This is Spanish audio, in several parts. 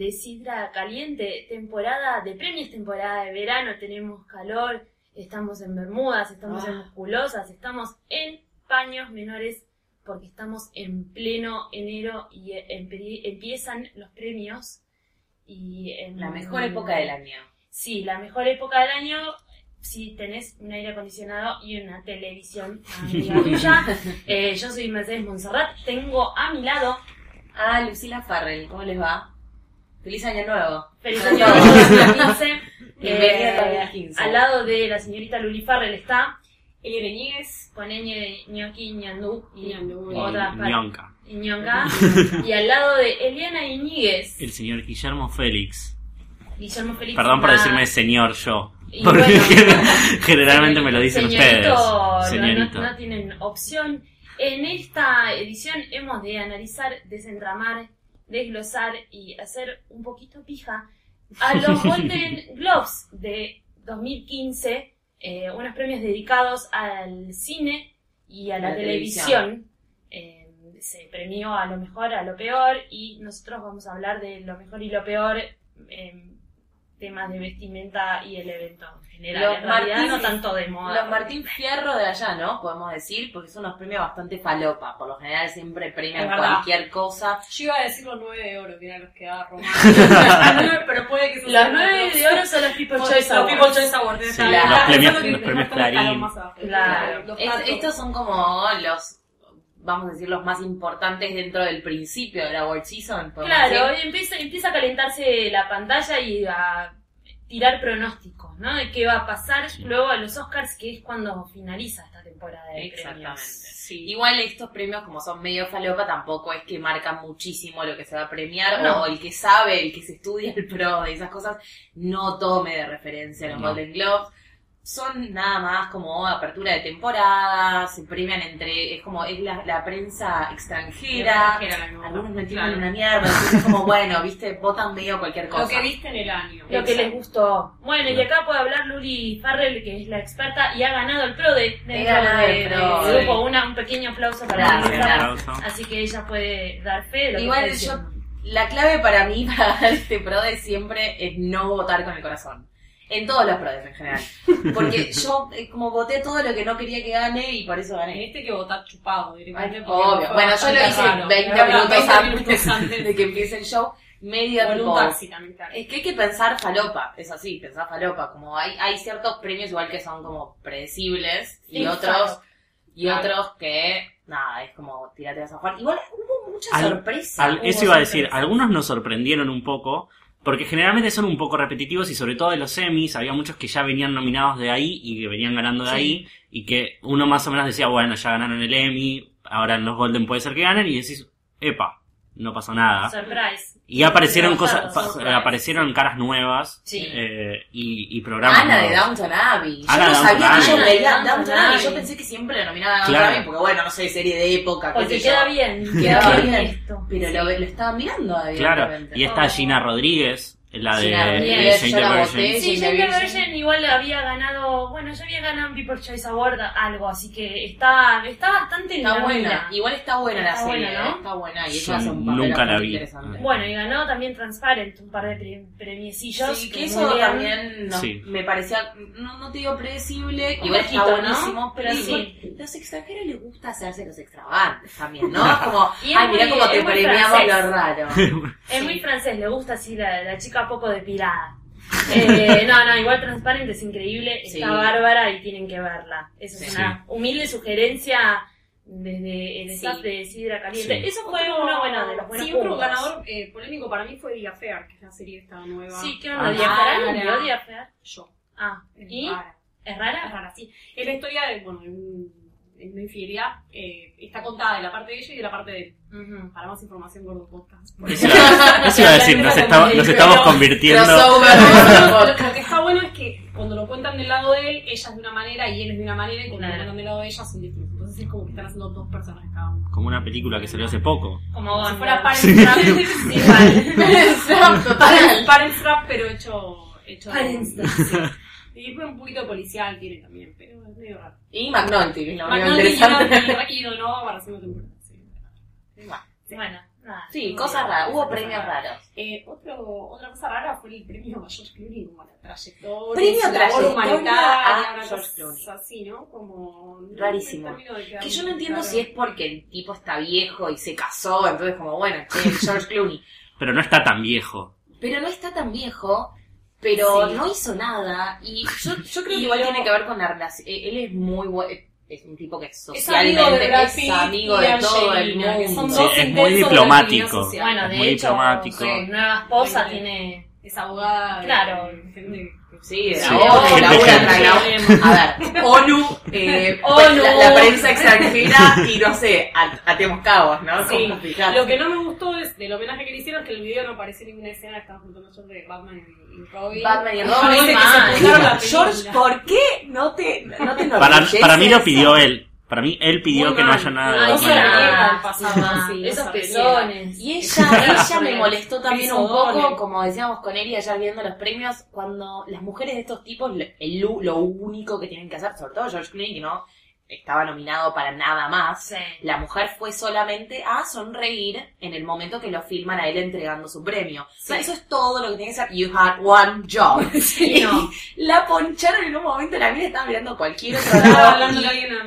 De Sidra Caliente, temporada de premios, temporada de verano, tenemos calor, estamos en Bermudas, estamos en musculosas, estamos en paños menores porque estamos en pleno enero y empe- empiezan los premios y en La mejor época del año. Sí, la mejor época del año si tenés un aire acondicionado y una televisión amiga tuya. Eh, yo soy Mercedes Monserrat, tengo a mi lado Ah, Lucila Farrell, ¿cómo les va? Feliz año nuevo. Feliz año todos. 2015. Bienvenida Eh, 2015. Al lado de la señorita Luli Farrell está Eliane Ñíguez, con ñ, ñoqui, ñandú y Ñandú. otra pa- Ñonca. y ñonca. y al lado de Eliana Iñiguez, El señor Guillermo Félix. Guillermo Félix. Perdón por decirme señor yo. Y Porque bueno, generalmente me lo dicen Señorito, ustedes. Señorito. No, no tienen opción. En esta edición hemos de analizar, desentramar, desglosar y hacer un poquito pija a los Golden Globes de 2015, eh, unos premios dedicados al cine y a la, La televisión. Eh, se premió a lo mejor, a lo peor y nosotros vamos a hablar de lo mejor y lo peor en temas de vestimenta y el evento en general. Los en realidad Martín- no tanto de moda. Los Martín Fierro de allá, ¿no? Podemos decir, porque son unos premios bastante falopa. Por lo general siempre premian cualquier cosa. Yo iba a decir los nueve de oro, que eran los que daba Román. pero puede que Los nueve de oro son los People Choice Los Choice Awards. Sí, los premios- premios Clarín. Claro. Estos son como los, vamos a decir, los más importantes dentro del principio de la World Season. Claro, decir. empieza, empieza a calentarse la pantalla y a tirar pronósticos, ¿no? De qué va a pasar luego a los Oscars, que es cuando finaliza esta temporada de Exactamente. premios. Sí. Igual estos premios, como son medio falopa, tampoco es que marcan muchísimo lo que se va a premiar, No. o el que sabe, el que se estudia el pro de esas cosas, no tome de referencia los No. Golden Globes. Son nada más como apertura de temporada, se premian entre, es como, es la, la prensa extranjera, algunos no entienden Claro. una mierda, entonces es como, bueno, viste, votan medio cualquier cosa. Lo que viste en el año. Lo que les gustó. Bueno, y acá puede hablar Luli Farrell, que es la experta y ha ganado el pro de, dentro ganado de- pro, grupo. Una, un pequeño aplauso para. Así que ella puede dar fe de lo Igual que yo-. La clave para mí para este pro de siempre es no votar con el corazón. En todos los prodes en general. Porque yo eh, como voté todo lo que no quería que gane y por eso gané. este que votar chupado directamente. Ay, porque obvio. fue Bueno, yo lo bastante hice raro. 20 Era minutos 20 antes, minutos antes. de que empiece el show. Medio Con un tipo... taxi también, claro. Es que hay que pensar falopa, es así, pensar falopa. Como hay, hay ciertos premios igual que son como predecibles y otros y Claro. otros que nada, es como tirate a Juan. Igual hubo mucha Al- sorpresa. Al- hubo eso iba a decir, sorpresa. algunos nos sorprendieron un poco, porque generalmente son un poco repetitivos y sobre todo de los semis, había muchos que ya venían nominados de ahí y que venían ganando de Sí. ahí, y que uno más o menos decía, bueno, ya ganaron el Emmy, ahora en los Golden puede ser que ganen, y decís, epa, no pasó nada. Surprise. Y aparecieron cosas, surprise. aparecieron caras nuevas Sí. eh, y, y programas Ana de nuevos. Downton Abbey. Yo Ana no de sabía Downton que yo Abbey. veía Downton Downton Abbey. Abbey. Yo pensé que siempre lo nominaba a Downton Claro. Abbey porque, bueno, no sé, serie de época, Porque queda yo. bien. Queda Queda bien. esto. Pero Sí. lo, lo estaba mirando, Claro, y está Oh. Gina Rodríguez, La de Sí, la la voté. Sí. Virgin igual había ganado, bueno, ya había ganado en People's Choice Award algo, así que está, está bastante Está la buena. mira. Igual está buena la Está serie, buena, ¿no? ¿eh? Está buena. Y Sí, hace un papel nunca la vi. Bueno, y ganó también Transparent, un par de pre- premiecillos. Sí, que muy eso bien. también no- Sí. me parecía, no, no te digo predecible, Un igual está ¿no? buenísimo, pero Sí. igual, los extranjeros les gusta hacerse los extravagantes también, ¿no? Como, ay, mira muy- cómo te premiamos francés. lo raro. Es muy francés, le gusta así la, la poco depilada. Eh, no, no, igual Transparent es increíble, Sí. está bárbara y tienen que verla. Esa es Sí. una humilde sugerencia desde el Sí. staff de Sidra Caliente. Sí. Eso fue uno, bueno, de los buenos Sí, otro ganador eh, polémico para mí fue Affair, que es la serie esta nueva. Sí, ¿qué onda? sí. ¿Diafara? Rara. ¿Vio Diafara? Yo. Ah, Es ¿y? rara. ¿Es Es rara? rara, sí. Es la historia de, bueno, de, un- de una infidelidad. eh, está contada de la parte de ella y de la parte de él. Ujú. Para más información, gordo podcast. Eso iba- eso iba a decir, nos, estamos- nos estamos Pero- convirtiendo. Crossover. Lo, lo que está bueno es que cuando lo cuentan del lado de él, ella es de una manera y él es de una manera, y cuando Claro. lo cuentan del lado de ella son distintos. Entonces es como que están haciendo dos personajes cada uno. Como una película que salió hace poco. Como si fuera. Parent Sí. Trap. Total. Parent, Parent Trap, pero hecho. hecho Parent Trap. sí. Y después un poquito policial tiene también, pero es medio raro. Y McNulty, que es interesante. y Donovan para haciendo temporada. Sí. Bueno, nada. Sí, cosas raras, hubo Cosas premios raras. raros. Eh, otro, otra cosa rara fue el premio a George Clooney como la trayectoria. Premio trayectoria humanitaria, a una George cosa Clooney. Así, ¿no? Como. no Rarísimo. Que yo no entiendo si es porque el tipo está viejo y se casó, entonces como, bueno, George Clooney. Pero no está tan viejo. Pero no está tan viejo, pero Sí. no hizo nada. Y yo, yo creo Y que igual lo- tiene que ver con la relación. eh, Él es muy bueno. Es un tipo que Es amigo de socialmente es amigo de todo el mundo. Sí, es muy diplomático. Bueno, Es de muy hecho, diplomático. su nueva esposa Sí. tiene... Es abogada. Claro. de Sí, Sí, la ONU, la- A ver, ONU, eh, ONU. La, la prensa extranjera y no sé, at- atemos cabos, ¿no? Sí. Lo que no me gustó es del homenaje que le hicieron que el video no aparece ninguna escena que estaban juntando yo de Batman y, Robin. Batman y Robin, pusieron la George. ¿por qué no te, no te Para, para mí lo pidió él. Para mí él pidió Muy que no haya nada de Ay, no Batman se y la Robin. niega ah, sí, esos pezones. Y ella, ella me molestó también un poco, como decíamos con Eri ayer viendo los premios, cuando las mujeres de estos tipos, el, lo único que tienen que hacer, sobre todo George Clooney, que no estaba nominado para nada más, Sí. la mujer fue solamente a sonreír en el momento que lo filman a él entregando su premio. O sea, eso es todo lo que tiene que hacer. You had one job. Sí, no. La poncharon en un momento, la mina estaba mirando a cualquier otro lado.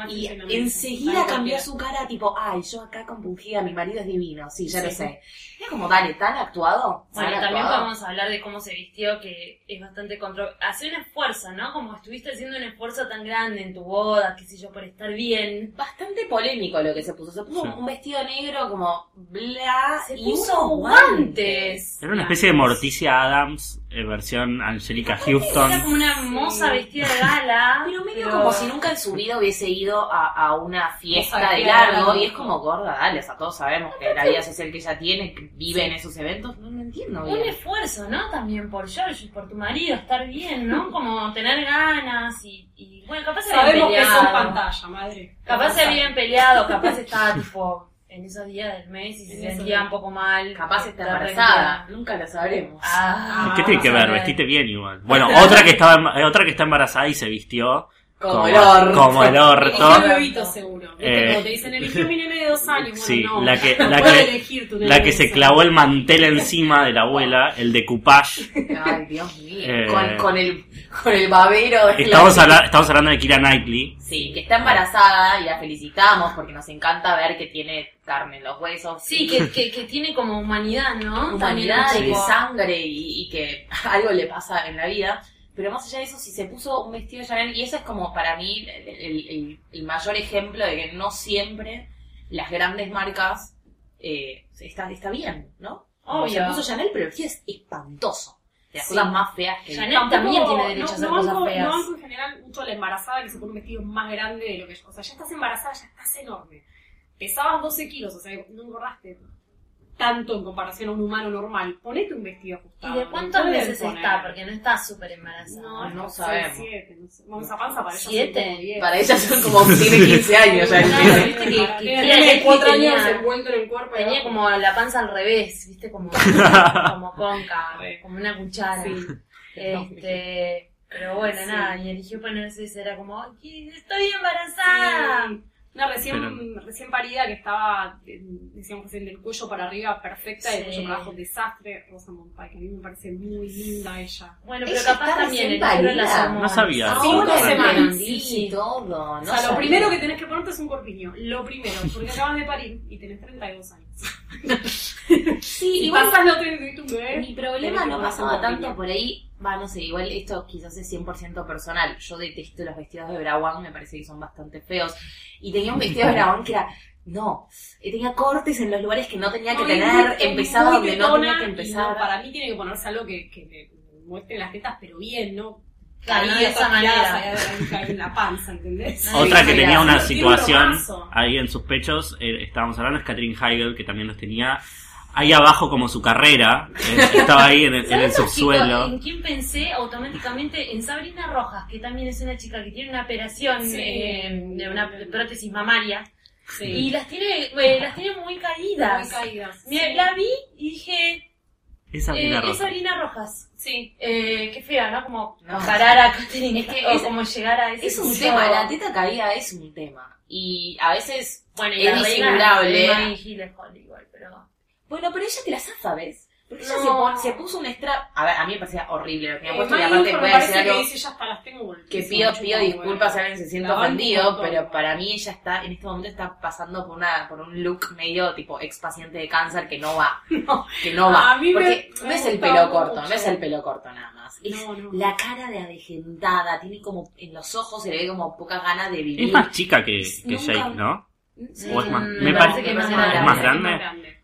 y- enseguida cambió su cara, tipo, ay, yo acá compungida, mi marido es divino, sí, ya lo sé. Es como, dale, ¿tan actuado? Bueno, ¿Tan también actuado? podemos hablar de cómo se vistió, que es bastante contro... Hace un esfuerzo, ¿no? Como estuviste haciendo un esfuerzo tan grande en tu boda, qué sé yo, por estar bien. Bastante polémico lo que se puso. Se puso Sí. un vestido negro como bla Se y puso unos guantes. Era una especie de Morticia Adams, eh, versión Angelica Houston. Era como una moza vestida de gala. Pero medio como si nunca en su vida hubiese ido a, a una fiesta de largo y es como gorda, dale, o sea, todos sabemos que la vida social que ella tiene, que vive en esos eventos, no lo entiendo Un bien. esfuerzo, ¿no? También por George y por tu marido, estar bien, ¿no? Como tener ganas y, y bueno, capaz se habían Sabemos que peleado. son pantalla, madre. Capaz se habían peleado, capaz estaba tipo en esos días del mes y se sentía un poco mal. Capaz está Estar embarazada, nunca lo sabremos. Ah, ¿Qué tiene que vamos a ver? Vestite bien igual. Bueno, otra que estaba eh, otra que está embarazada y se vistió como, el orto. como el orto. bebito seguro. Eh, Como te dicen, eligió mi nene de dos años. Bueno, Sí, no. la que- No la que- elegir tu nene La que se clavó el mantel encima de la abuela, el de coupage. Ay, Dios mío. Eh, Con, con el, con el babero de la- Estamos, habla- estamos hablando de Kira Knightley. Sí, que está embarazada y la felicitamos porque nos encanta ver que tiene carne en los huesos. Sí, que, que, que tiene como humanidad, ¿no? humanidad y que sangre y, y que algo le pasa en la vida. Pero más allá de eso, si se puso un vestido de Chanel, y eso es como para mí el, el- el- mayor ejemplo de que no siempre las grandes marcas eh, está, está bien, ¿no? Obvio. Se puso Chanel, pero el vestido es espantoso. De las Sí. cosas más feas que Chanel también tiene derecho a hacer no, cosas banco- feas. No banco en general mucho a la embarazada que se pone un vestido más grande de lo que yo. O sea, ya estás embarazada, ya estás enorme. Pesabas 12 kilos, o sea, no engordaste. Tanto en comparación a un humano normal. Ponete un vestido ajustado. ¿Y de meses poner- está? Porque no está súper embarazada. No, No no sabemos. Siete, no sé. Bueno, esa panza para ella ¿Siete? son como diez. Para ella son como tiene 15 años ya. Viste que, que Knightley cuatro tenía- años envuelto en el cuerpo. y Tenía abajo. como la panza al revés, viste, como, como cóncava, como una cuchara. Sí. Este, pero bueno, Sí. nada, y eligió ponerse ese, era como, "Ay, estoy embarazada. Sí. Una recién, Pero- recién parida que estaba, eh, decíamos recién, del cuello para arriba perfecta y el Sí. cuello para abajo desastre. Rosamund Pike, que a mí me parece muy linda ella. Bueno, pero Ella capaz está también hormonas. No sabía. Cinco semanas. Sí. todo. No o sea, sabía. lo primero que tenés que ponerte es un corpiño. Lo primero, porque acabas de parir y tenés 32 años. Sí, Si igual pasas no tenés un bebé. Mi problema no pasaba tanto por ahí. Va, no sé, igual esto quizás es 100% personal. Yo detesto los vestidos de Brawan, me parece que son bastante feos. Y tenía un vestido de Brawan que era. No, eh, tenía cortes en los lugares que no tenía que No, tener, empezaba donde no tenía que empezar. no, para mí tiene que ponerse algo que, que le muestre las tetas, pero bien, ¿no? Claro, no de esa tiradas manera. ahí- ahí en la panza, ¿entendés? Otra que tenía una situación ahí en sus pechos, eh, estábamos hablando, es Catherine Heigl, que también los tenía ahí abajo como su carrera, eh, estaba ahí en el, en el ¿Sabes, chicos, subsuelo. ¿En quién pensé automáticamente? En Sabrina Rojas, que también es una chica que tiene una operación Sí. eh, de una prótesis mamaria. Sí. Y las tiene, eh, las tiene muy caídas. Muy caídas. Sí. La vi y dije, eh, es. Sabrina Rojas. Sí. Eh, qué fea, ¿no? Como No. comparar a Catherine, Es que o es- como llegar a ese Es un punto. tema, la teta caída es un tema. Y a veces Bueno, y es la reina disimulable. es Maggie Gyllenhaal igual, pero... Bueno, pero ella te la zafa, ¿ves? Porque ella No. se, pon- se puso un extra. A ver, a mí me parecía horrible lo que me Eh, había puesto. Y aparte voy a decir algo que dice, ya está, las tengo que golpeadas, pido, pido disculpas si alguien se siente ofendido, pero para mí ella está, en este momento está pasando por una, por un look medio tipo ex paciente de cáncer que no va. No. Que no va. A mí Porque me no es el pelo mucho. corto, no es el pelo corto nada más. Es No, no. la cara de avejentada, tiene como, en los ojos se le ve como poca ganas de vivir. Es más chica que, que Nunca- Jake, ¿no? Sí. o es más- Mm, me parece que es más es grande.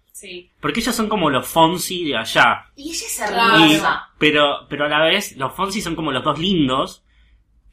Porque ellos son como los Fonsi de allá. Y ella es. Y, hermosa. pero, pero a la vez, los Fonsi son como los dos lindos.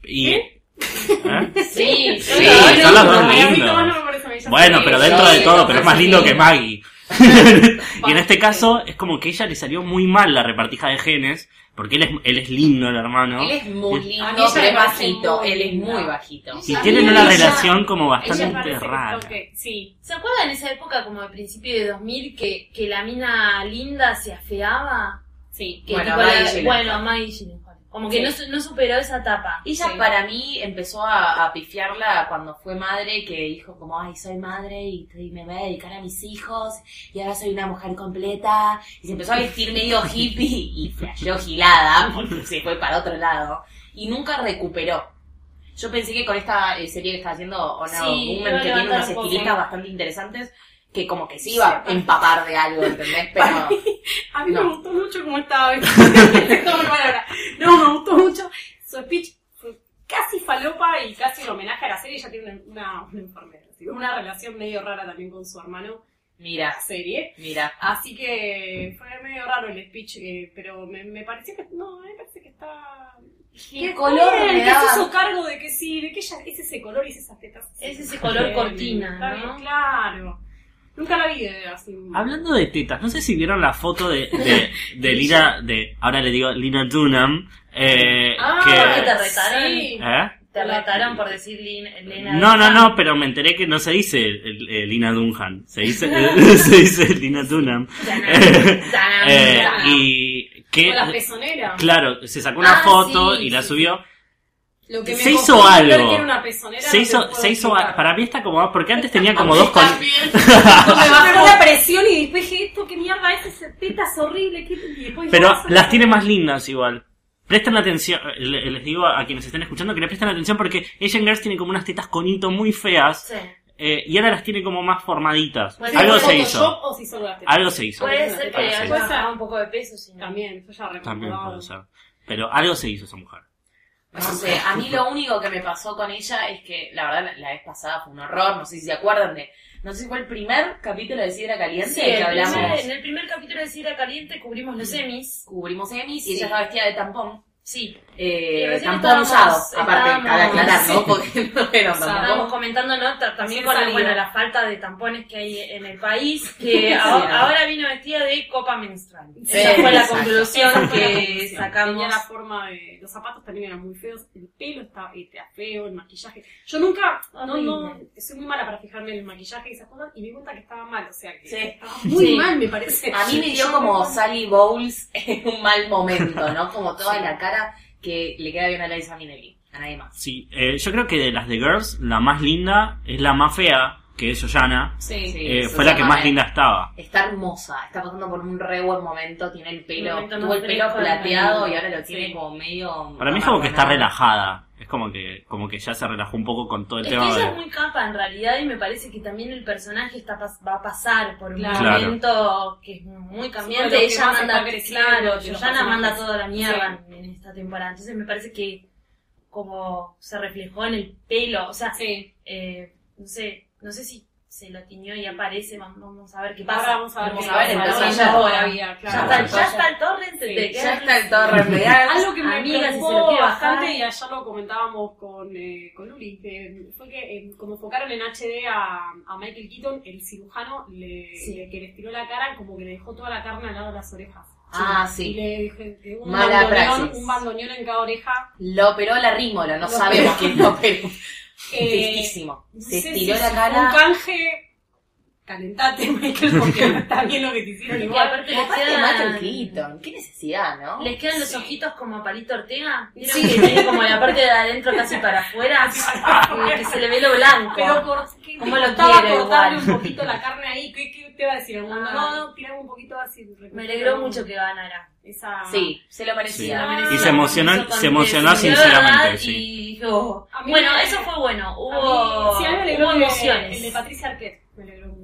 Y. ¿Eh? Sí, Sí, son los dos lindos. Bueno, pero dentro de todo, pero es más lindo que Maggie. y en este caso es como que ella le salió muy mal la repartija de genes, porque él es, él es lindo, el hermano. Él es muy lindo, A mí pero es bajito. muy Él es muy bajito. Y tienen una ella- relación como bastante que rara. toque- Sí. ¿Se acuerdan esa época como de principio de 2000 que, que la mina linda se afeaba? Sí. Que Bueno, tipo Maggie la- bueno, Maggie. Como que Sí. no, no superó esa etapa. Ella Sí. para mí empezó a, a pifiarla cuando fue madre, que dijo como, ay, soy madre y, me voy a dedicar a mis hijos y ahora soy una mujer completa. Y se empezó a vestir medio hippie y flasheó gilada porque se fue para otro lado. Y nunca recuperó. Yo pensé que con esta eh, serie que está haciendo Honor Sí, Woman, que tiene levantar unos un poco. estilistas bastante interesantes, que como que se iba a empapar de algo, ¿entendés? Pero... A mí No. me gustó mucho cómo estaba No, me gustó mucho. Su speech fue casi falopa y casi un homenaje a la serie. Ella tiene una, una, una enfermera. así, Una relación medio rara también con su hermano Mira, la serie. mira. Así que fue medio raro el speech, eh, pero me, me pareció que. No, me parece que está. ¿Qué color bien, que se hizo cargo de que sí, de que ella es ese color y es esas tetas. Es ese color cortina, ¿no? bien, claro. Nunca la vi de así. Hablando de tetas, no sé si vieron la foto de, de, de Lina, de, ahora le digo Lina Dunham, eh, Ah, ¿qué que... te retaron? sí. ¿Eh? Te retaron por decir Lin- Lena No, no, Dunham. no, pero me enteré que no se dice el Lina Dunham, se dice, se dice Lina Dunham. Eh, y que, Con la pezonera. claro, se sacó una Ah, foto sí, y la sí, subió. Lo que me Se hizo algo. que era una pezonera, Se hizo, se hizo, explicar. para mí está como, porque antes tenía como dos con... me bajó la presión y después dije, esto qué mierda es, esa teta es horrible. ¿qué? Y después Pero ah, las tiene más lindas igual. Presten atención, le- les digo a quienes estén escuchando que le presten atención porque Asian Girls tiene como unas tetas conito muy feas Sí. eh, y ahora las tiene como más formaditas. Pues Algo se ¿Photoshop hizo. o si solo las tetas? Algo se hizo. Puede ser que bajado un poco de peso. También, yo ya También puede ser. Pero algo se hizo esa mujer. No sé, a mí lo único que me pasó con ella es que la verdad la, la vez pasada fue un horror, no sé si se acuerdan de, no sé si fue el primer capítulo de Sidra Caliente Sí, que hablamos, primer- en el primer capítulo de Sidra Caliente cubrimos los semis. cubrimos Emmys y ella estaba vestida de tampón. Sí, Eh, tampón usado, aparte, cabe aclarar, ¿no? sí. Porque no era un estábamos comentando, ¿no? Ta- También con la, bueno, la falta de tampones que hay en el país, que ahora, ahora vino vestida de copa menstrual. Sí, Esa fue la conclusión que sacamos. Tenía la forma de. Los zapatos también eran muy feos, el pelo estaba, estaba feo, el maquillaje. Yo nunca. No, no, soy muy mala para fijarme en el maquillaje y esas cosas y me di cuenta que estaba mal, o sea que Sí. estaba muy Sí. mal, me parece. A mí me dio como Sally Bowles en un mal momento, ¿no? Como toda la cara que le queda bien a Liza Minnelli, a nadie más. Sí, eh, yo creo que de las de Girls, la más linda es la más fea, que es Yoyana. Sí. Sí. Eh, fue la que más eh, linda estaba. Está hermosa, está pasando por un re buen momento, tiene el pelo, tuvo el pelo plateado y ahora lo Sí. tiene como medio... Para mí es como que está relajada. Es como que, como que ya se relajó un poco con todo el Es que tema ella de... es muy capa en realidad y me parece que también el personaje está pas- va a pasar por un Claro. Momento que es muy cambiante. Que ella manda, claro, Yoyana manda toda la mierda en esta temporada. Entonces me parece que como se reflejó en el pelo, o sea, Sí. eh, no sé, no sé si se lo tiñó y aparece, vamos, a ver qué Ahora pasa. vamos a ver, Vamos a ver, entonces Ya está, ya está el torrent, Sí, queda Ya está el torre real. Algo que me si preocupó bastante y ayer lo comentábamos con, eh, con Luli, que fue que eh, como enfocaron en HD a, a Michael Keaton, el cirujano le, Sí. le- que le estiró la cara como que le dejó toda la carne al lado de las orejas. Ah, Y sí. le dije que un Mala bandoneón, praxis. un bandoneón en cada oreja. Lo operó la rímola, no Lo sabemos quién lo operó. Eh, Tristísimo. Se estiró si la fue Un cara. canje. Calentate, Michael, porque no está bien lo que te hicieron Y igual. aparte Y les aparte quedan, Michael Keaton, qué necesidad, ¿no? les quedan los Sí. ojitos como a Palito Ortega. ¿Vieron Sí. que tiene como la parte de adentro casi para afuera? que, que se le ve lo blanco. Pero por, ¿qué, ¿Cómo te lo costaba quiere cortarle igual? un poquito la carne ahí? ¿Qué, qué te va a decir? Ay. no, no, tirame un poquito así. Me alegró mucho que ganara. Esa... Sí, se lo Sí. merecía. Ah. Y se emocionó, se emocionó sinceramente. Y dijo, mí bueno, me- eso fue bueno. Hubo, mí, sí, hubo emociones. El de Patricia Arquette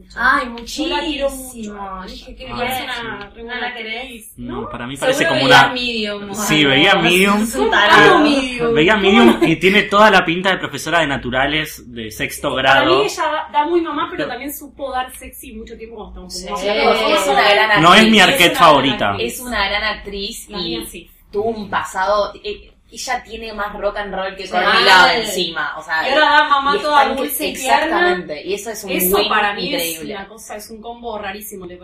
mucho. Ay, Yo la quiero muchísimo. mucho. Dije que Ah, una re ¿No buena la querés? No, para mí parece como veía una... Medium. Sí, veía Medium. es un Amo tarado. Medium. Veía Medium y tiene toda la pinta de profesora de naturales de sexto Para mí grado. ella da, muy mamá, pero también supo dar sexy mucho tiempo cuando estamos Sí. Es una gran actriz. No es mi arquette una favorita. gran Es una gran actriz y tuvo un pasado. eh, ella tiene más rock and roll que Love encima. O sea, Y ahora da mamá y toda dulce y tierna. Exactamente. Y eso es un Eso win para mí increíble. es una cosa, es un combo rarísimo Y la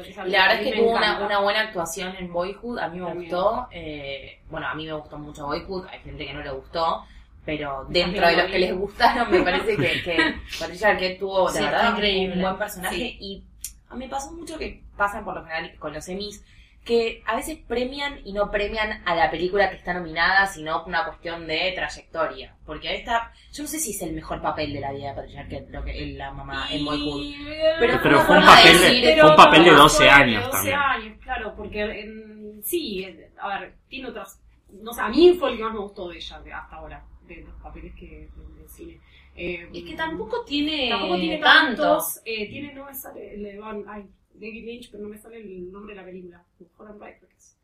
verdad es que tuvo una, una buena actuación en Boyhood, a mí me También. gustó. eh, bueno, a mí me gustó mucho Boyhood, hay gente que no le gustó, pero dentro También de lo los que les gustaron, me parece que, que Patricia Arquette tuvo, Sí, verdad, increíble. un buen personaje. Sí. Y a mí me pasó mucho que pasan por lo general con los Emmys, que a veces premian y no premian a la película que está nominada, sino una cuestión de trayectoria. Porque esta, yo no sé si es el mejor papel de la vida de Patricia Arquette, lo que es la mamá en Boyhood. Y- Pero fue un de papel de- fue un papel de pero 12 fue de años 12 también. años, claro, porque en- sí, a ver, tiene otras. No sé, a mí fue el que más me gustó de ella hasta ahora, de los papeles que de, de cine. Eh, Es que tampoco tiene, tampoco tiene tanto. tantos. Eh, tiene, no me sale el de Van, ay, David Lynch, pero no me sale el nombre de la película. Holland creo que es.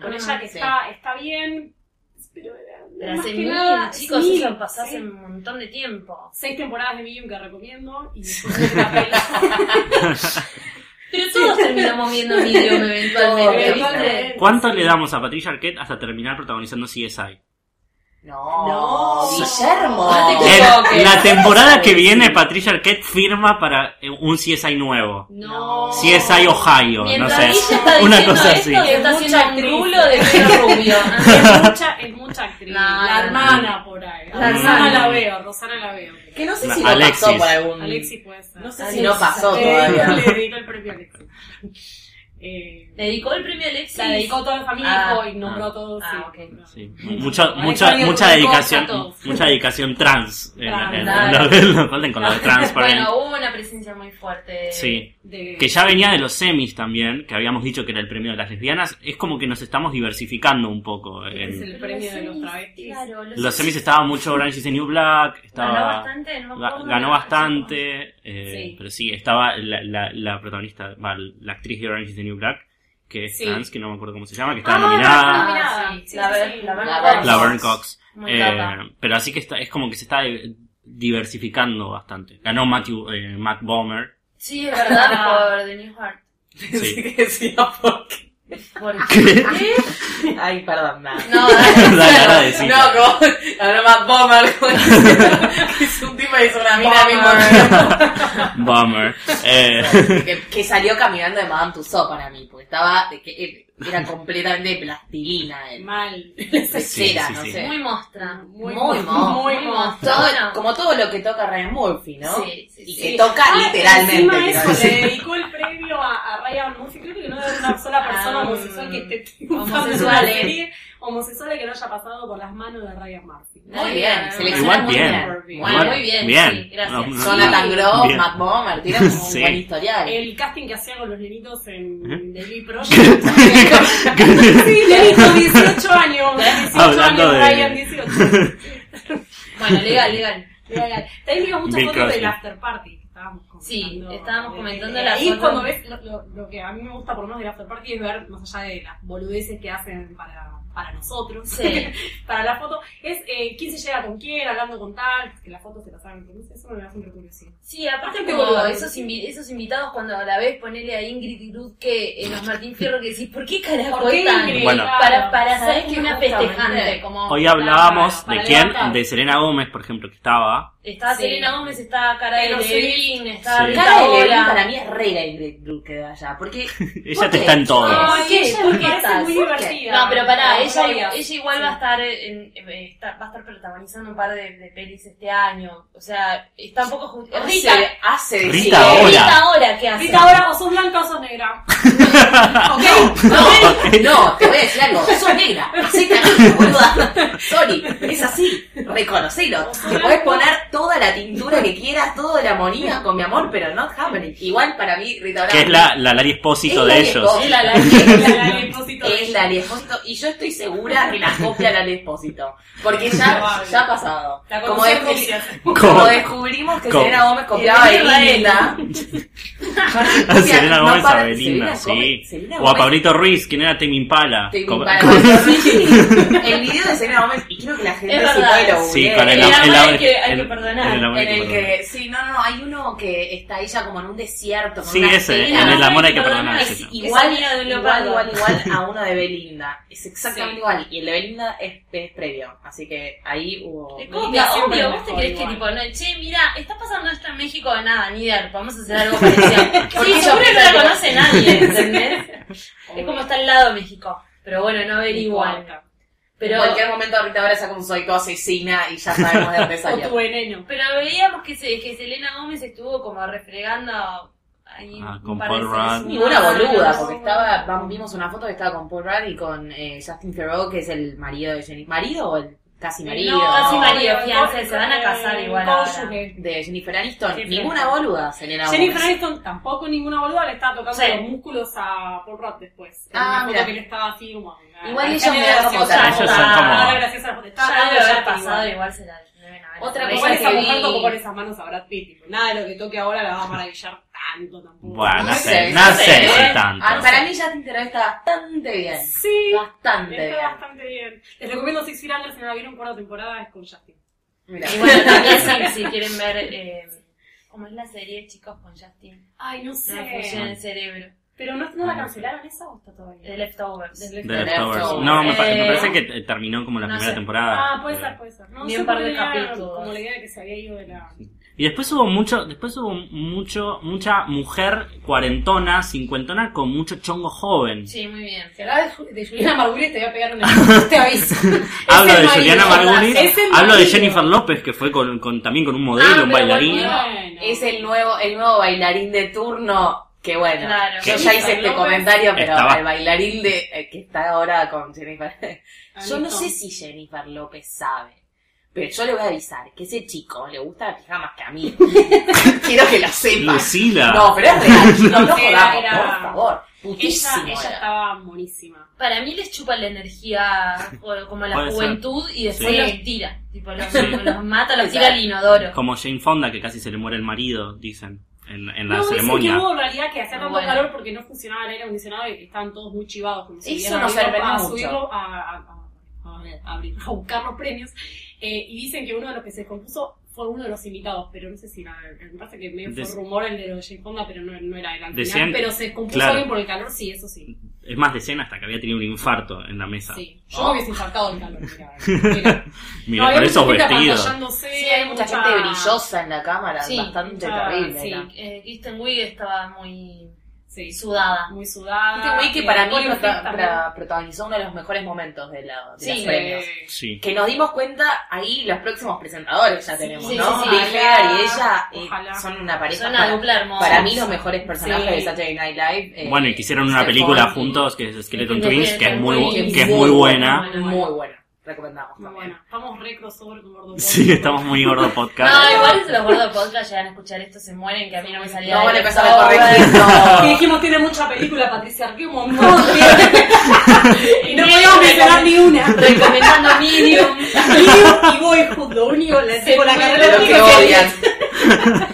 Con Ah, ella que sí. está, está bien, pero era. Pero más hace que mil, nada, chicos, sí, eso pasó hace sí. un montón de tiempo. Seis temporadas de Medium que recomiendo y después de la peli. Pero todos terminamos viendo Medium eventualmente. ¿Cuánto le damos a Patricia Arquette hasta terminar protagonizando CSI? No, No. Guillermo. Te En la temporada que viene, Patricia Arquette firma para eh, un CSI nuevo. No. CSI Ohio, no Mientras sé. Está Una diciendo cosa esto, así. está Es haciendo mucha un actriz. rulo de pelo rubio. es mucha, es mucha actriz. La hermana por ahí. La Rosana hermana. la veo, Rosana la veo. Que no sé si no Alexis. pasó por algún... Alexis puede ser. No sé si Alexis. no pasó todavía. le dedicó el premio a Alexis. Eh, dedicó el premio a Alexis. la dedicó a toda la familia Ah, y nombró ah. a todos. Ah, sí. ok. Sí, mucha, mucha, mucha dedicación, mucha dedicación trans en, Trans, en- en Golden con lo de Transparent. Bueno, hubo una presencia muy fuerte. Sí, De- que ya venía de los semis también, que habíamos dicho que era el premio de las lesbianas. Es como que nos estamos diversificando un poco. Es en- el Pero premio de los semis, travestis. Claro, los, los semis estaba mucho Orange is the New Black, Ganó estaba, bastante, no ganó bastante, eh, Sí. pero sí, estaba la, la, la protagonista, va, la actriz de Orange is the New Black, que es Sí. trans, que no me acuerdo cómo se llama, que estaba Ah, nominada. la- sí, Sí, la, sí, Ver- sí. la Verne La Cox. Eh, pero así que está, es como que se está di- diversificando bastante. Ganó Matthew, eh, Matt Bomer. Sí, es verdad, por The New Heart. Sí. porque... ¿Por ¿Qué? Ay, perdón, nada. No, Dale, dale, decite. No, como habló Matt Bomber, como que es un tipo y es una mina. Bummer. Eh, que, que salió caminando de Madame Tussauds para mí, porque estaba, de que era completamente de plastilina, él. Mal. Sí, cera, sí, no sí. sé. muy mostra. Muy, Muy, mo- muy muy monstruo. Todo- Bueno. como todo lo que toca Ryan Murphy, ¿no? Sí, sí, y sí. que toca Ah, literalmente. Encima eso, le dedicó el premio a, a Ryan Murphy. Creo que no debe haber una sola persona Ah, homosexual que esté triunfando en una homosexuales. serie homosexual que no haya pasado por las manos de Ryan Murphy. Muy bien, selecciona Igual muy bien. bien. Bueno, muy bien. bien. Sí, gracias. No, no, Jonathan Groff. Matt Bomer, tiran un Sí. buen historial. El casting que hacían con los nenitos en. The Glee Project. sí, nenito, 18 años. 18 Hablando años, de- Ryan, 18. Bueno, legal, legal. Legal. También digo muchas fotos del after party estábamos. Sí, estábamos De- comentando de- la Ahí foto. cuando ves lo, lo- lo que a mí me gusta por lo menos del after party es ver, más allá de las boludeces que hacen para, para nosotros, Sí. para la foto, es eh, quién se llega con quién, hablando con tal, que las fotos se las saben, eso me da siempre curiosidad. Sí, aparte como boludo. esos, invi- esos invitados cuando a la vez ponele a Ingrid y Ruth que en los Martín Fierro que decís, ¿por qué carajo ¿Por qué están? Ingrid? Bueno. Para, para ¿Sabes saber que una festejante, como Hoy hablábamos Para- para de quién, levantar. de Selena Gómez, por ejemplo, que estaba. está Sí. Selena Gómez, está Cara de. Levin, está Sí. Rita Cara de para mí es re la Ingrid Brooke que allá, porque Ella ¿Por te qué? está en todo. Ay, ¿Por qué? ella ¿Por me qué parece estás? muy ¿Por qué? divertida. No, pero pará, Como ella, ella igual Sí. va a estar en, eh, está- va a estar protagonizando un par de, de pelis este año. O sea, está un poco ju- hace, Rita, hace de Rita sí, ahora. Rita ahora, ¿qué hace? Rita, ahora o sos blanca o sos negra. ¿Ok? No, no, te voy a decir algo. Sos negra. Así carajo, boluda. Sorry, es así. Reconocelo. Te podés poner toda la tintura que quieras, toda la monía con mi amor, pero not happening. Igual para mí, Rita. Que es la, la Lari Espósito Es de la ellos. Espósito. Es la- la- La- la- el depósito de Es la Espósito. Y yo estoy segura que la copia la Espósito. Porque ya, ya ha pasado. La Como, descubri- como descubrimos que ¿Cómo? Selena Gómez copiaba a Belinda. A Selena No Gómez a Belinda, Selena sí. Gómez- Selena O a Pablito Ruiz, quien era Tame Impala. Co- para- co- El video de Selena Gómez, y quiero que la gente Es verdad. puede lo Sí, con el, El el- el- hay que- hay el- que perdonar. En el que, sí, no, no, hay uno que está ella como en un desierto. Con Sí, una ese, en el amor hay que Perdona, perdonar. Igual, igual, igual a uno de Belinda. Es exactamente Sí. igual. Y el de Belinda es, es previo. Así que ahí hubo. Es siempre obvio, vos te crees que tipo, no, che, mira, está pasando esto en México, nada, ni idea, vamos a hacer algo parecido. Sí, yo seguro no pensaba la que- conoce nadie, ¿entendés? es como está al lado de México. Pero bueno, no ver igual. Pero en cualquier momento ahorita ahora saca un soy asesina y ya sabemos de dónde O salió. tu veneno. pero veíamos que, se, que Selena Gómez estuvo como refregando ahí Ah, con Paul Rudd. Ninguna boluda, porque estaba, vamos, vimos una foto que estaba con Paul Rudd y con eh, Justin Theroux, que es el marido de Jennifer, ¿marido o el casi marido? No, casi marido, no, fiancé, no, se van a eh, casar igual. De Jennifer Aniston. Sí, Ninguna sí. boluda, Selena Jennifer Gomez. Aniston tampoco ninguna boluda le estaba tocando Sí. los músculos a Paul Rudd después. En Ah, mira. que le estaba así como. Igual la ellos me dan como graciosa. Ellos son como- Ah, graciosa, porque estaba Ya debe de haber pasado, igual. igual la. Otra cosa esa que mujer tocó con esas manos a Brad Pitt. tipo, Nada de lo que toque ahora la va a maravillar tanto tampoco. Bueno, no No sé, sé, no sé sé. si tanto. Ah, para mí Justin Theroux está bastante bien. Sí, Bastante está bien. bastante bien. Les recomiendo Six Feet Under si no la vieron cuarta temporada, es con Justin. Mira. Y bueno, también si, si quieren ver eh, cómo es la serie, chicos, con Justin. Ay, no No sé. funciona el cerebro. Pero no, no la cancelaron esa o está todavía. The Leftovers. The De The Leftovers. Leftovers. No, me, pa- me Eh, parece que terminó como la no primera sé. temporada. Ah, puede ser, puede ser. No Vi un par de capítulos. Como la idea de que se había ido de la. Y después hubo mucho, después hubo mucho, mucha mujer cuarentona, cincuentona con mucho chongo joven. Sí, muy bien. Si hablas de, de Juliana Margulis, te voy a pegar un te aviso. Hablo el de Juliana. Margulis, el hablo de. Jennifer López, que fue con, con- también con un modelo, Ah, un bailarín. Bueno. Es el nuevo, el nuevo bailarín de turno. Que bueno, Claro. yo ya hice este López comentario, pero estaba- el bailarín de eh, que está ahora con Jennifer. Yo no sé si Jennifer López sabe, pero yo le voy a avisar que ese chico le gusta la pijama más que a mí. Quiero que lo sepa. Lucila. No, pero es real, no Era- jodamos, era- por favor. Ella, Putísimo ella era. estaba monísima. Para mí les chupa la energía o- como la Puede ser. juventud y después Sí. los tira. Tipo, los, los mata, los tira al inodoro. Como Jane Fonda, que casi se le muere el marido, dicen, en, en la no, dicen que ceremonia. hubo en realidad que hacía tanto Bueno. calor porque no funcionaba el aire acondicionado y estaban todos muy chivados. Como si Eso nos a mucho. subirlo a, a, a- a ver, a abrir- a buscar los premios. Eh, y dicen que uno de los que se descompuso fue uno de los invitados, pero no sé si era, me parece que medio fue rumor el de los Jane Fonda, pero no, no era él al Decían- final. Pero se descompuso claro. alguien por el calor, sí, eso sí. Es más de escena hasta que había tenido un infarto en la mesa. Sí, yo me hubiese infartado el calor. Mira, mira. Mira, No, había con esos vestidos. Sí, hay mucha gente brillosa en la cámara, Sí, bastante mucha- terrible. Sí, eh, Kristen Wiig estaba muy Sí, sudada. muy sudada. Wiig que para mí prota- protagonizó uno de los mejores momentos de, la, de Sí. los premios. Eh, Sí. Que nos dimos cuenta ahí los próximos presentadores ya Sí, tenemos, sí, ¿no? sí, sí. Big Hair y ella eh, Ojalá. son una pareja. Son una para, dupla hermosa. para mí los mejores personajes Sí. de Saturday Night Live. eh, Bueno, y que hicieron una película juntos que es Skeleton Twins, que- es muy, que es muy buena. Muy buena. Recomendamos. Bueno. Estamos re crossover con Gordo Sí, Podcast. estamos muy gordo podcast. No, igual si los gordos podcast llegan a escuchar esto, se mueren, que a mí no me salía No a corregir. Que No. dijimos tiene mucha película Patricia Arquette, un montón. y no podíamos mencionar ni una. Recomendando Medium. Y, y Boyhood, lo único, la, tipo, la carrera Lo lo que único que odian.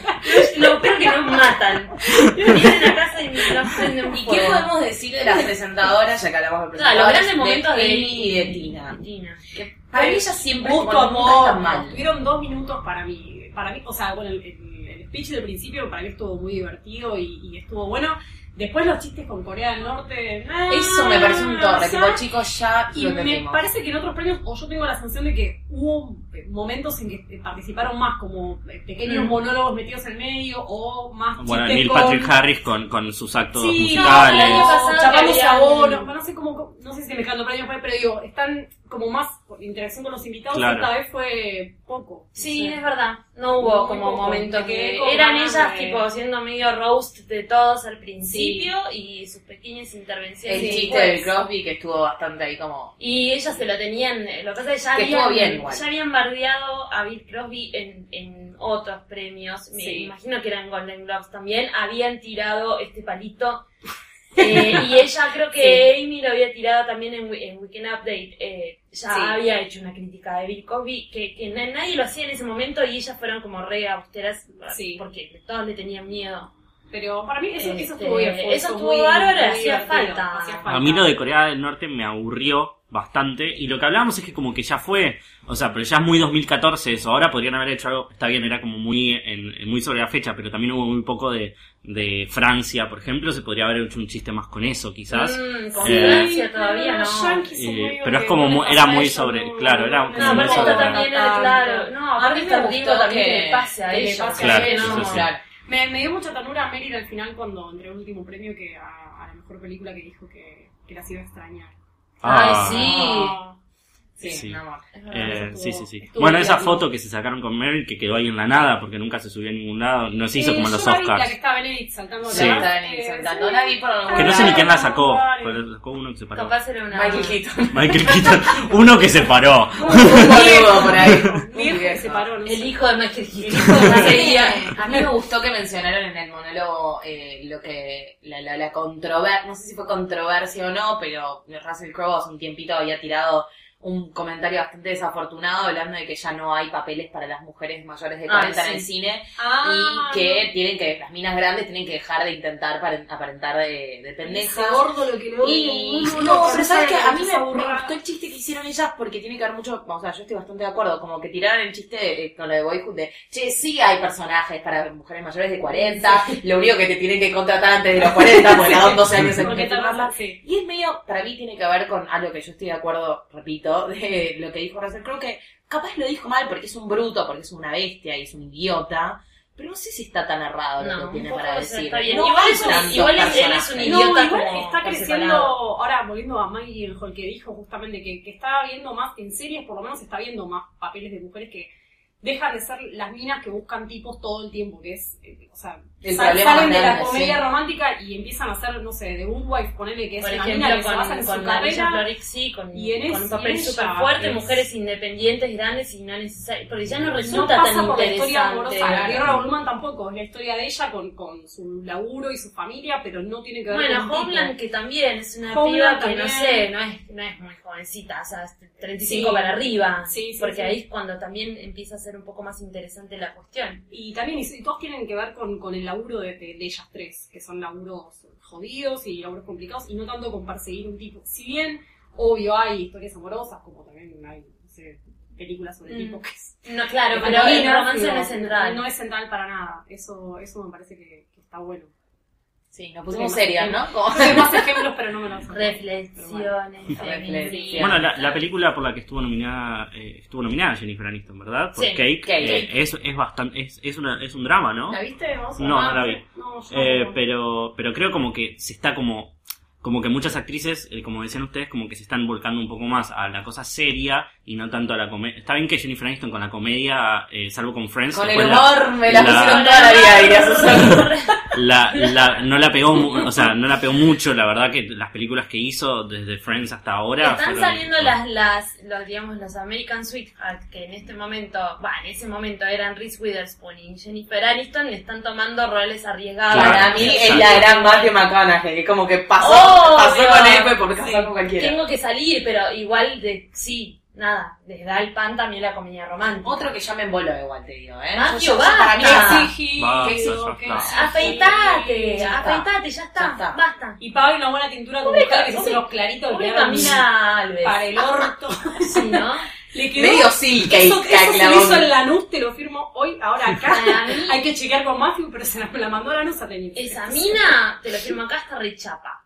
Lo peor que nos matan. Vienen a casa y nos prenden ¿Y qué podemos decir de las presentadoras, ya que hablamos de presentadoras? los grandes momentos de Amy y de Tina. Tina. Que para mí ellas siempre amor. mal. Tuvieron dos minutos para mí. Para mí, o sea, bueno, el, el- el speech del principio para mí estuvo muy divertido y, y estuvo bueno. Después los chistes con Corea del Norte. nah, Eso me parece un torre, o sea, tipo chicos ya Y lo me parece que en otros premios, o yo tengo la sensación de que hubo eh, momentos en que eh, participaron más, como eh, pequeños Mm. monólogos metidos en medio, o más Bueno, Neil con... Patrick Harris con, con sus actos Sí, musicales. no, habían- bono, no sé cómo, no sé si me canto premios, pero digo, están como más interacción con los invitados, Claro. esta vez fue poco. Sí, O sea, es verdad. No hubo como poco. quedé que eran ellas de- tipo haciendo medio roast de todos al principio y sus pequeñas intervenciones. El chiste del Crosby que estuvo bastante ahí como... Y ellas se lo tenían, lo que pasa es que ya Que habían, bien igual. ya habían bardeado a Bill Crosby en, en otros premios, me Sí. imagino que eran Golden Globes también, habían tirado este palito. Eh, y ella creo que Amy lo había tirado también en, en Weekend Update. eh, ya Sí. había hecho una crítica de Bill Cosby que, que na- nadie lo hacía en ese momento y ellas fueron como re austeras Sí. porque todos le tenían miedo. Pero para mí eso, eso Este, estuvo bien. fue- eso estuvo bárbaro, hacía hacía falta. A mí lo de Corea del Norte me aburrió bastante. Y lo que hablábamos es que como que ya fue. O sea, pero ya es muy 2014 eso. Ahora podrían haber hecho algo. Está bien, era como muy en- muy sobre la fecha, pero también hubo muy poco de, de Francia, por ejemplo. Se podría haber hecho un chiste más con eso, quizás. Mm, con Eh, Francia todavía no. Eh, pero es como era muy sobre- claro, era como No, muy sobre- también tanto. claro. No, A aparte mí me gustó también que, le pase a que pase Claro, a no- sí, sí. Claro. Me, me dio mucha ternura a Meryl al final cuando entregó el último premio que a, a la mejor película que dijo que, que las iba a extrañar. Ay, Ah. sí. Ah, Sí, Sí. mi amor. Es verdad, Eh, sí, sí, Bueno, esa foto que se sacaron con Meryl que quedó ahí en la nada porque nunca se subió a ningún lado. No se hizo Eh, como los La que Oscars. está Benedict saltando Sí. la Está bien, saltando. La vi por algún Que no sé ni quién la sacó. Pero sacó uno que se paró. Capaz era una. Michael Keaton. Michael Keaton. Uno que se paró. Un boludo por ahí. Viejo que se paró, no El hijo de Michael El Keaton. hijo de A mí, Sería- a mí me gustó que mencionaron en el monólogo eh, lo que la, la, la controversia, no sé si fue controversia o no, pero Russell Crowe hace un tiempito había tirado un comentario bastante desafortunado hablando de que ya no hay papeles para las mujeres mayores de Ah, 40 en el sí. cine Ah, y que tienen que las minas grandes tienen que dejar de intentar paren- aparentar de, de pendejas gordo lo que y odio. no, pero sabes que a mí me, gustó el chiste que hicieron ellas porque tiene que ver mucho, o sea, yo estoy bastante de acuerdo, como que tiraron el chiste eh, con lo de Boyhood de, che, sí hay personajes para mujeres mayores de 40, lo único que te tienen que contratar antes de los 40, porque tardan 12 años en Porque que tardan- sí. Y es medio, para mí tiene que ver con algo que yo estoy de acuerdo, repito, de lo que dijo Russell Crowe, que capaz lo dijo mal porque es un bruto, porque es una bestia y es un idiota, pero no sé si está tan errado lo No, que tiene para está decir. bien. No Igual es un- igual es- él es un idiota No, igual está creciendo, separado. ahora volviendo a Maggie Gyllenhaal que dijo justamente que, que está viendo más, en series por lo menos está viendo más papeles de mujeres que dejan de ser las minas que buscan tipos todo el tiempo, que es, eh, o sea, El sal- problema salen de la grande, comedia sí. romántica y empiezan a hacer, no sé, de un wife, ponele que es Por una ejemplo, mina que se basa con, en con su carrera. Florix, sí, con, y en con un papel súper fuerte, es- mujeres independientes, grandes y no necesarias. Porque ya no no resulta pasa tan por la historia interesante. amorosa. La Guerra Bullman tampoco, es la historia de ella con, con su laburo y su familia, pero no tiene que ver Bueno, con tipo. Homeland que también es una Homeland piba que no también. sé, no es, no es muy jovencita, o sea, es 35 Sí. para arriba. Sí, sí, porque sí. ahí es cuando también empieza a ser un poco más interesante la cuestión. Y también, y, y todos tienen que ver con, con el laburo de, de- de ellas tres, que son laburos jodidos y laburos complicados, y no tanto con perseguir un tipo. Si bien, obvio, hay historias amorosas, como también hay, no sé, películas sobre Mm. tipos que es... No, claro, pero el romance no es central. No es central para nada. Eso, eso me parece que, que está bueno. Sí, nos pusimos serias, ¿no? Como- más ejemplos, pero no me los Reflexiones. Bueno, la, la película por la que estuvo nominada eh, estuvo nominada Jennifer Aniston, ¿verdad? Por Sí, Cake. Cake. eh, es, es bastante es, es, una, es un drama, ¿no? ¿La viste? Vos? No, Ah, no la vi. No, yo Eh, no. pero, pero creo como que se está como, como que muchas actrices, eh, como decían ustedes, como que se están volcando un poco más a la cosa seria y no tanto a la comedia. Está bien que Jennifer Aniston con la comedia, eh, salvo con Friends, Con el humor me la, la- pusieron toda la vida, diría la, la- no la pegó, mu- o sea, no la pegó mucho, la verdad que las películas que hizo desde Friends hasta ahora. Están fueron- saliendo las, las, los, digamos, los American Sweetheart, que en este momento, bueno, en ese momento eran Reese Witherspoon y Jennifer Aniston, le están tomando roles arriesgados. Claro. Para mí es la gran Matthew McConaughey, que como que pasó, Obvio. Pasó con él pues, porque pasó con cualquiera. Tengo que salir, pero igual de, sí, nada, les da el pan también la comedia romántica. Otro que ya me envoló igual, te digo, ¿eh? Matthew, Yo- yo- para mí basta. es- exigí, Basta, que. Afeitate, Ya afeitate, ya está, Ya está. basta. Y paga una buena tintura con mujer que se los claritos que Camila Alves. para el orto. Sí, ¿no? Le quedó Medio silke Eso, eso se lo hizo en Lanús, te lo firmo hoy, ahora acá. Mí- Hay que chequear con Matthew, pero se la mandó a Lanús a tener. Esa mina, te lo firmo acá, está rechapa.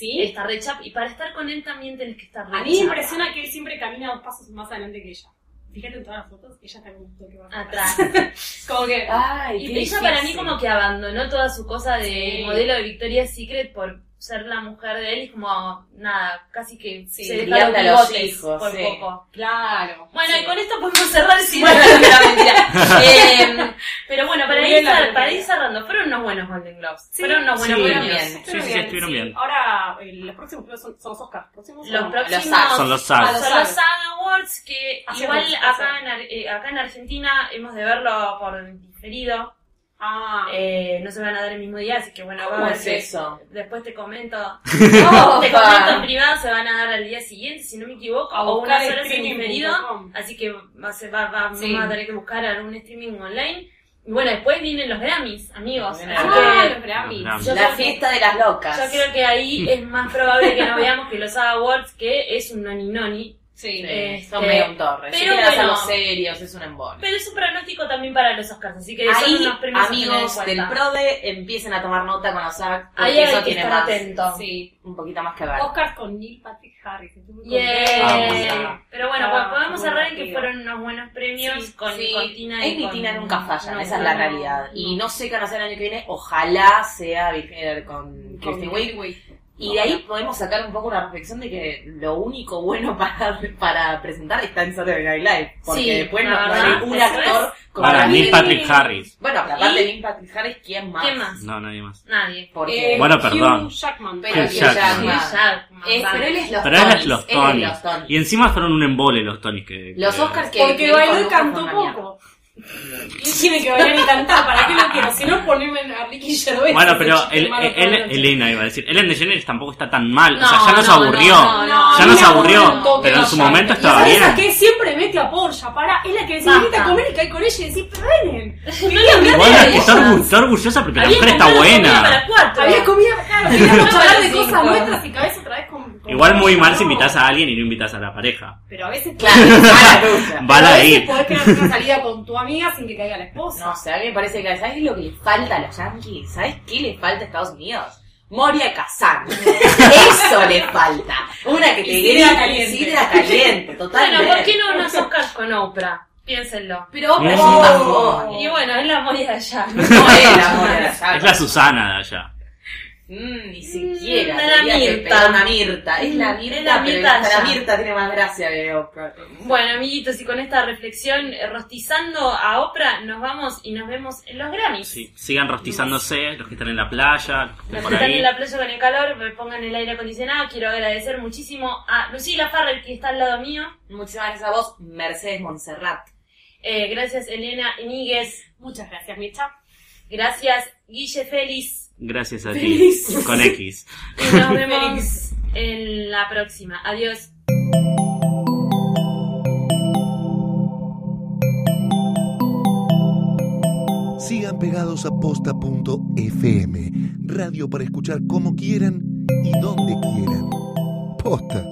¿Sí? Está rechapa. Y para estar con él también tenés que estar A rechapa. mí me impresiona que él siempre camina dos pasos más adelante que ella. Fíjate en todas las fotos, ella está como un toque más Atrás. Como que. Ay, Y qué ella para mí como que abandonó toda su cosa de Sí. modelo de Victoria's Secret por ser la mujer de él y como nada, casi que Sí, se deja los a hijos, por sí. poco. Claro. Bueno, Sí. y con esto podemos cerrar el cine. Bueno, mentira, mentira. Eh, pero bueno, para Muy para fueron unos buenos Golden Globes. Sí. fueron unos buenos Sí, premios. bien. Sí, sí, sí, estuvieron bien. Ahora, eh, los próximos son, son los Oscars. ¿Próximos Los no? próximos. Son los SAG. los son los SAG. SAG Awards que Hacemos, igual acá en, Ar- eh, acá en Argentina hemos de verlo por diferido. Ah, Eh, no se van a dar el mismo día, así que bueno, va a ¿Cómo es eso? Después te comento. Te comento en privado, se van a dar al día siguiente, si no me equivoco, A o unas horas en diferido. Así que va a ser- va- va- Sí. vamos a tener que buscar algún streaming online. Y bueno, después vienen los Grammys, amigos. Así que ah, los Grammys. Los yo La creo que- fiesta de las locas. yo creo que ahí es más probable que nos veamos que los Awards, que es un noni noni. Sí. Este, son medio un torre. Pero bueno. serios, es un embole. Pero es un pronóstico también para los Oscars, así que son Ahí, unos premios tener en amigos del PRODE, empiecen a tomar nota con los porque Ahí hay eso que tiene estar más, atento. Sí. un poquito más que ver. Oscars con Neil Patrick Harris. Yeah. contenta. Pero bueno, Ah, pues podemos cerrar en que fueron unos buenos premios Sí, con, Sí, con Tina y con- Tina nunca fallan, no, esa es la no. realidad. Y no sé qué van a hacer el año que viene, ojalá sea Virgen con Kristen Wiig. Y de ahí podemos sacar un poco una reflexión de que lo único bueno para, para presentar está en Saturday Night Live. Porque Sí, después no hay un actor como Para Neil Patrick Harris. Bueno, pero aparte de Neil Patrick Harris, ¿quién más? ¿Quién más? No, nadie más. Nadie. Porque Eh, Bueno, Hugh perdón. Jackman. Pero Hugh Jackman. Jackman. Hugh Jackman, pero él es los Pero él Tonys. es los él es Tonys. los Tonys. Y encima fueron un embole los Tonys que... Los que- Oscars que... Porque que bailó y cantó poco. Tiene que bailar y cantar, ¿para qué lo quiero? Si no, ponerme a Ricky Gervais. Bueno, pero noche. Elena iba a decir, Ellen DeGeneres tampoco está tan mal, o No, sea, ya nos no, aburrió. no, no, ya nos aburrió, pero en su momento ¿Y estaba sabes bien. a qué siempre mete a Porsche? Para, es la que decía, a comer y cae con ella y decís, pero que está, orgu- está orgullosa porque la mujer está comida buena. para cuatro. Había comida, claro, queríamos hablar de Cinco. cosas nuestras y cabeza otra vez con... con Igual muy mal si invitas a alguien y no invitas a la pareja. Pero a veces... Claro. Vale a veces ahí. podés hacer una salida con tu amiga sin que caiga la esposa. No sé, a mí me parece que, ¿sabes lo que le falta a los Yankees? ¿Sabes qué le falta a Estados Unidos? Moria Kazan. Eso le falta. Una que te Y sidra grite, caliente. caliente, totalmente. Bueno, ¿por qué no unos Oscars con Oprah? Piénsenlo. Pero Oprah es Mm. un bajón. Y bueno, es la moria de allá. No es la Moria Kazan. Es la Susana de allá. Mm, ni siquiera. Mm, la diría que Mirta. una Mirta. Es la Mirta, Es la pero Mirta la. Mirta tiene más gracia que Oprah. Bueno, amiguitos, y con esta reflexión, eh, rostizando a Oprah, nos vamos y nos vemos en los Grammys. Sí, sigan rostizándose, los que están en la playa, los que Los están ahí. en la playa con el calor, me pongan el aire acondicionado. Quiero agradecer muchísimo a Lucila Farrell, que está al lado mío. Muchísimas gracias a vos, Mercedes Montserrat. Eh, gracias, Elena Iníguez. Muchas gracias, Mircha. Gracias, Guille Félix. Gracias a ti. Con X. Y nos vemos en la próxima. Adiós. Sigan pegados a posta.fm, radio para escuchar como quieran y donde quieran. Posta.